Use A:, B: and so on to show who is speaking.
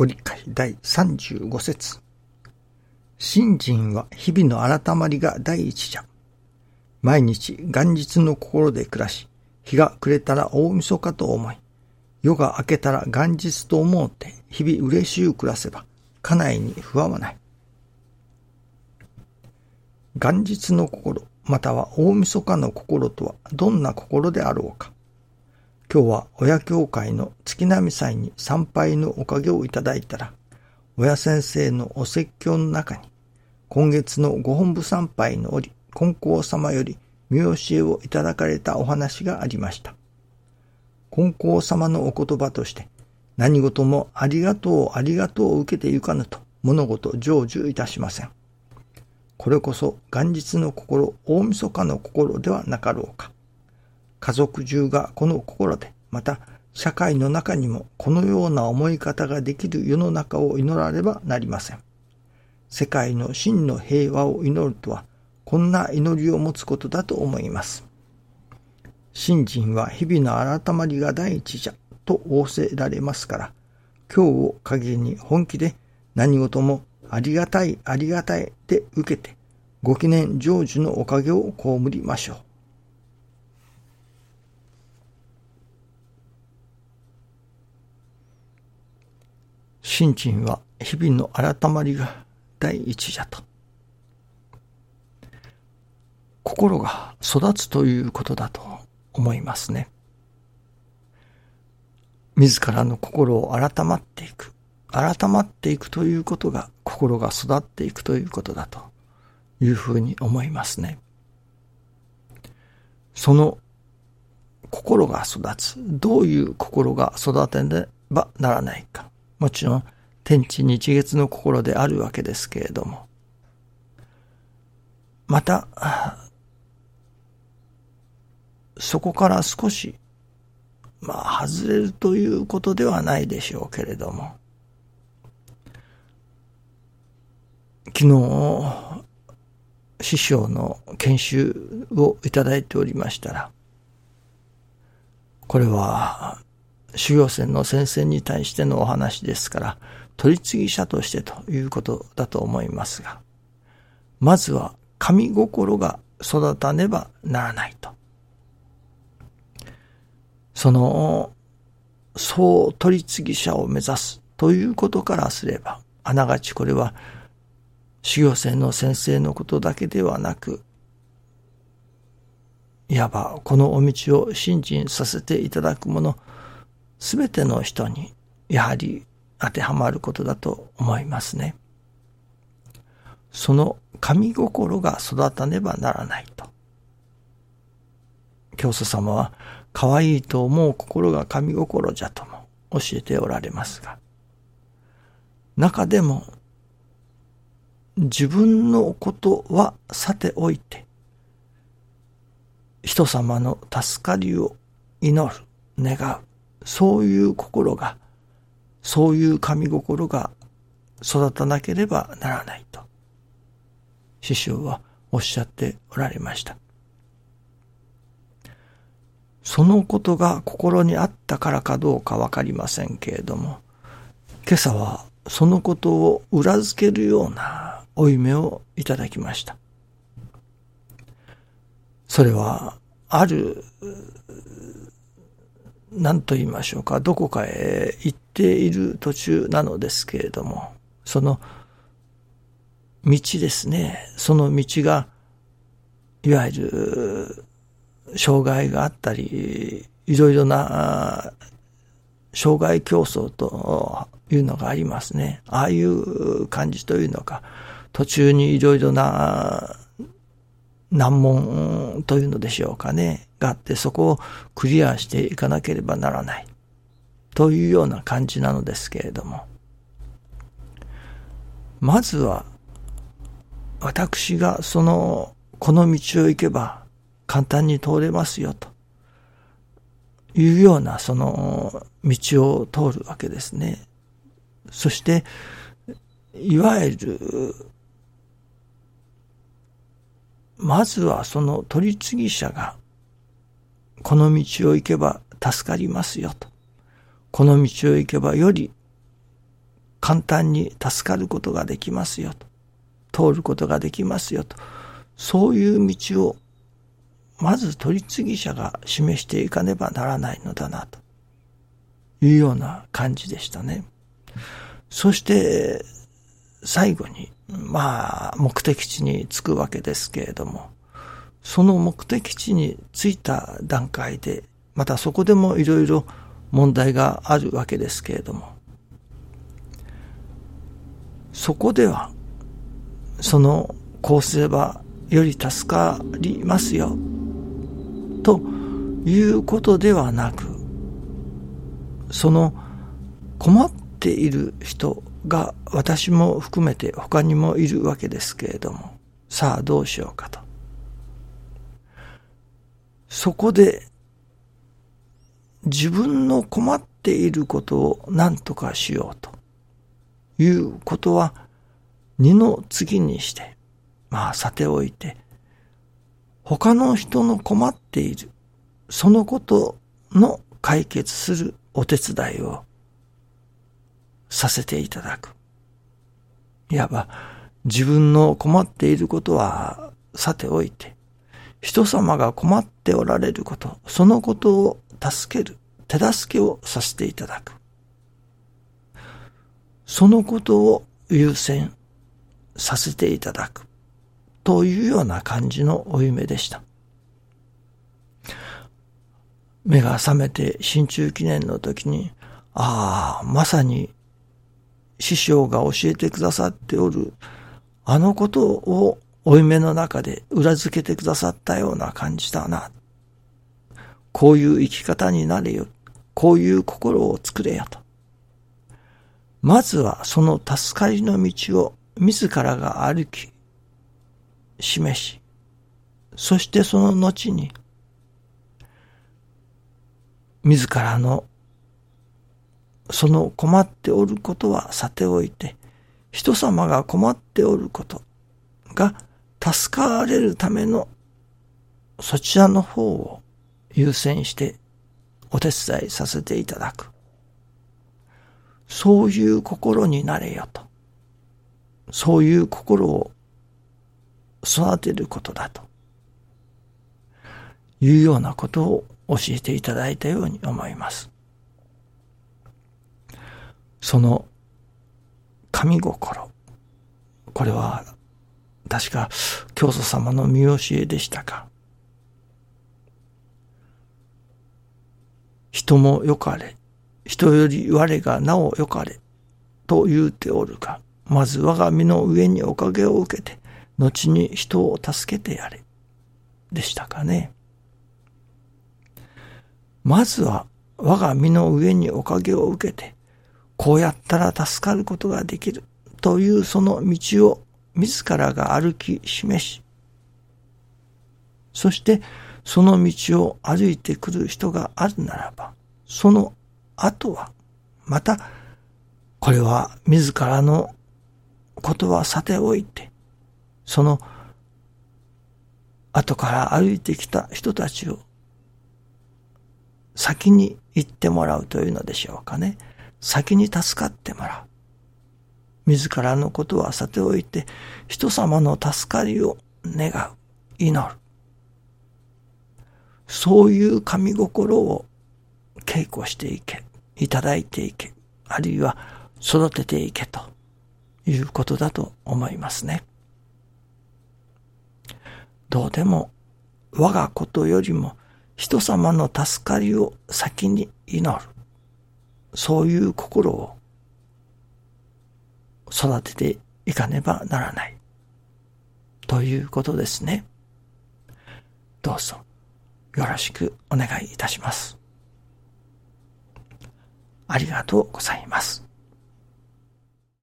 A: ご理解第35節信心は日々の改まりが第一じゃ。毎日元日の心で暮らし、日が暮れたら大晦日と思い、夜が明けたら元日と思うて日々嬉しゅう暮らせば、家内に不安はない。元日の心、または大晦日の心とはどんな心であろうか。今日は親教会の月並み祭に参拝のおかげをいただいたら、親先生のお説教の中に、今月のご本部参拝の折、金光様より見教えをいただかれたお話がありました。金光様のお言葉として、何事もありがとうありがとうを受けてゆかぬと物事成就いたしません。これこそ元日の心、大晦日の心ではなかろうか。家族中がこの心で、また社会の中にもこのような思い方ができる世の中を祈らねばなりません。世界の真の平和を祈るとは、こんな祈りを持つことだと思います。信心は日々の改まりが第一じゃと仰せられますから、今日を限りに本気で何事もありがたいありがたいで受けて、ご記念成就のおかげを被りましょう。信心は日々の改まりが第一じゃと。心が育つということだと思いますね。自らの心を改まっていく。改まっていくということが心が育っていくということだというふうに思いますね。その心が育つ。どういう心が育てねばならないか。もちろん天地日月の心であるわけですけれども、また、そこから少し、まあ、外れるということではないでしょうけれども、昨日、師匠の研修をいただいておりましたら、これは修行船の先生に対してのお話ですから、取り次ぎ者としてということだと思いますが、まずは神心が育たねばならないと。その、総取り次ぎ者を目指すということからすれば、あながちこれは修行生の先生のことだけではなく、いわばこのお道を信心させていただく者、すべての人に、やはり当てはまることだと思いますね。その神心が育たねばならないと。教祖様は、可愛いと思う心が神心じゃとも教えておられますが、中でも、自分のことはさておいて、人様の助かりを祈る、願う、そういう心がそういう神心が育たなければならないと、師匠はおっしゃっておられました。そのことが心にあったからかどうかわかりませんけれども、今朝はそのことを裏付けるような負い目をいただきました。それは、ある何と言いましょうか、どこかへ行っている途中なのですけれども、その道ですね、その道が、いわゆる、障害があったり、いろいろな、障害競争というのがありますね。ああいう感じというのか、途中にいろいろな難問というのでしょうかね、があって、そこをクリアしていかなければならない。というような感じなのですけれども。まずは、私がその、この道を行けば簡単に通れますよと。いうようなその道を通るわけですね。そして、いわゆるまずはその取り次ぎ者が、この道を行けば助かりますよと。この道を行けばより簡単に助かることができますよと、通ることができますよと、そういう道を、まず取り次ぎ者が示していかねばならないのだな、というような感じでしたね。そして、最後に、まあ、目的地に着くわけですけれども、その目的地に着いた段階で、またそこでもいろいろ問題があるわけですけれども、そこでは、その、こうすればより助かりますよ、ということではなく、その困っている人が私も含めて他にもいるわけですけれども、さあどうしようかと。そこで自分の困っていることを何とかしようということは二の次にして、まあさておいて、他の人の困っている、そのことの解決するお手伝いをさせていただく。いわば自分の困っていることはさておいて、人様が困っておられること、そのことを助ける、手助けをさせていただく。そのことを優先させていただく。というような感じのお夢でした。目が覚めて新中記念の時に、ああ、まさに師匠が教えてくださっておる、あのことをお夢の中で裏付けてくださったような感じだな。こういう生き方になれよ。こういう心を作れよと。まずはその助かりの道を自らが歩き、示し、そしてその後に、自らのその困っておることはさておいて、人様が困っておることが助かれるためのそちらの方を優先してお手伝いさせていただく。そういう心になれよと。そういう心を育てることだと。いうようなことを教えていただいたように思います。その神心。これは確か教祖様の見教えでしたか。人もよかれ、人より我がなおよかれ、と言うておるが、まず我が身の上におかげを受けて、後に人を助けてやれ、でしたかね。まずは我が身の上におかげを受けて、こうやったら助かることができるというその道を自らが歩き示し、そしてその道を歩いてくる人があるならば、その後は、また、これは自らのことはさておいて、その後から歩いてきた人たちを先に行ってもらうというのでしょうかね。先に助かってもらう。自らのことはさておいて、人様の助かりを願う、祈る。そういう神心を稽古していけ、いただいていけ、あるいは育てていけということだと思いますね。どうでも我がことよりも人様の助かりを先に祈る。そういう心を育てていかねばならない。ということですね。どうぞよろしくお願いいたします。ありがとうございます。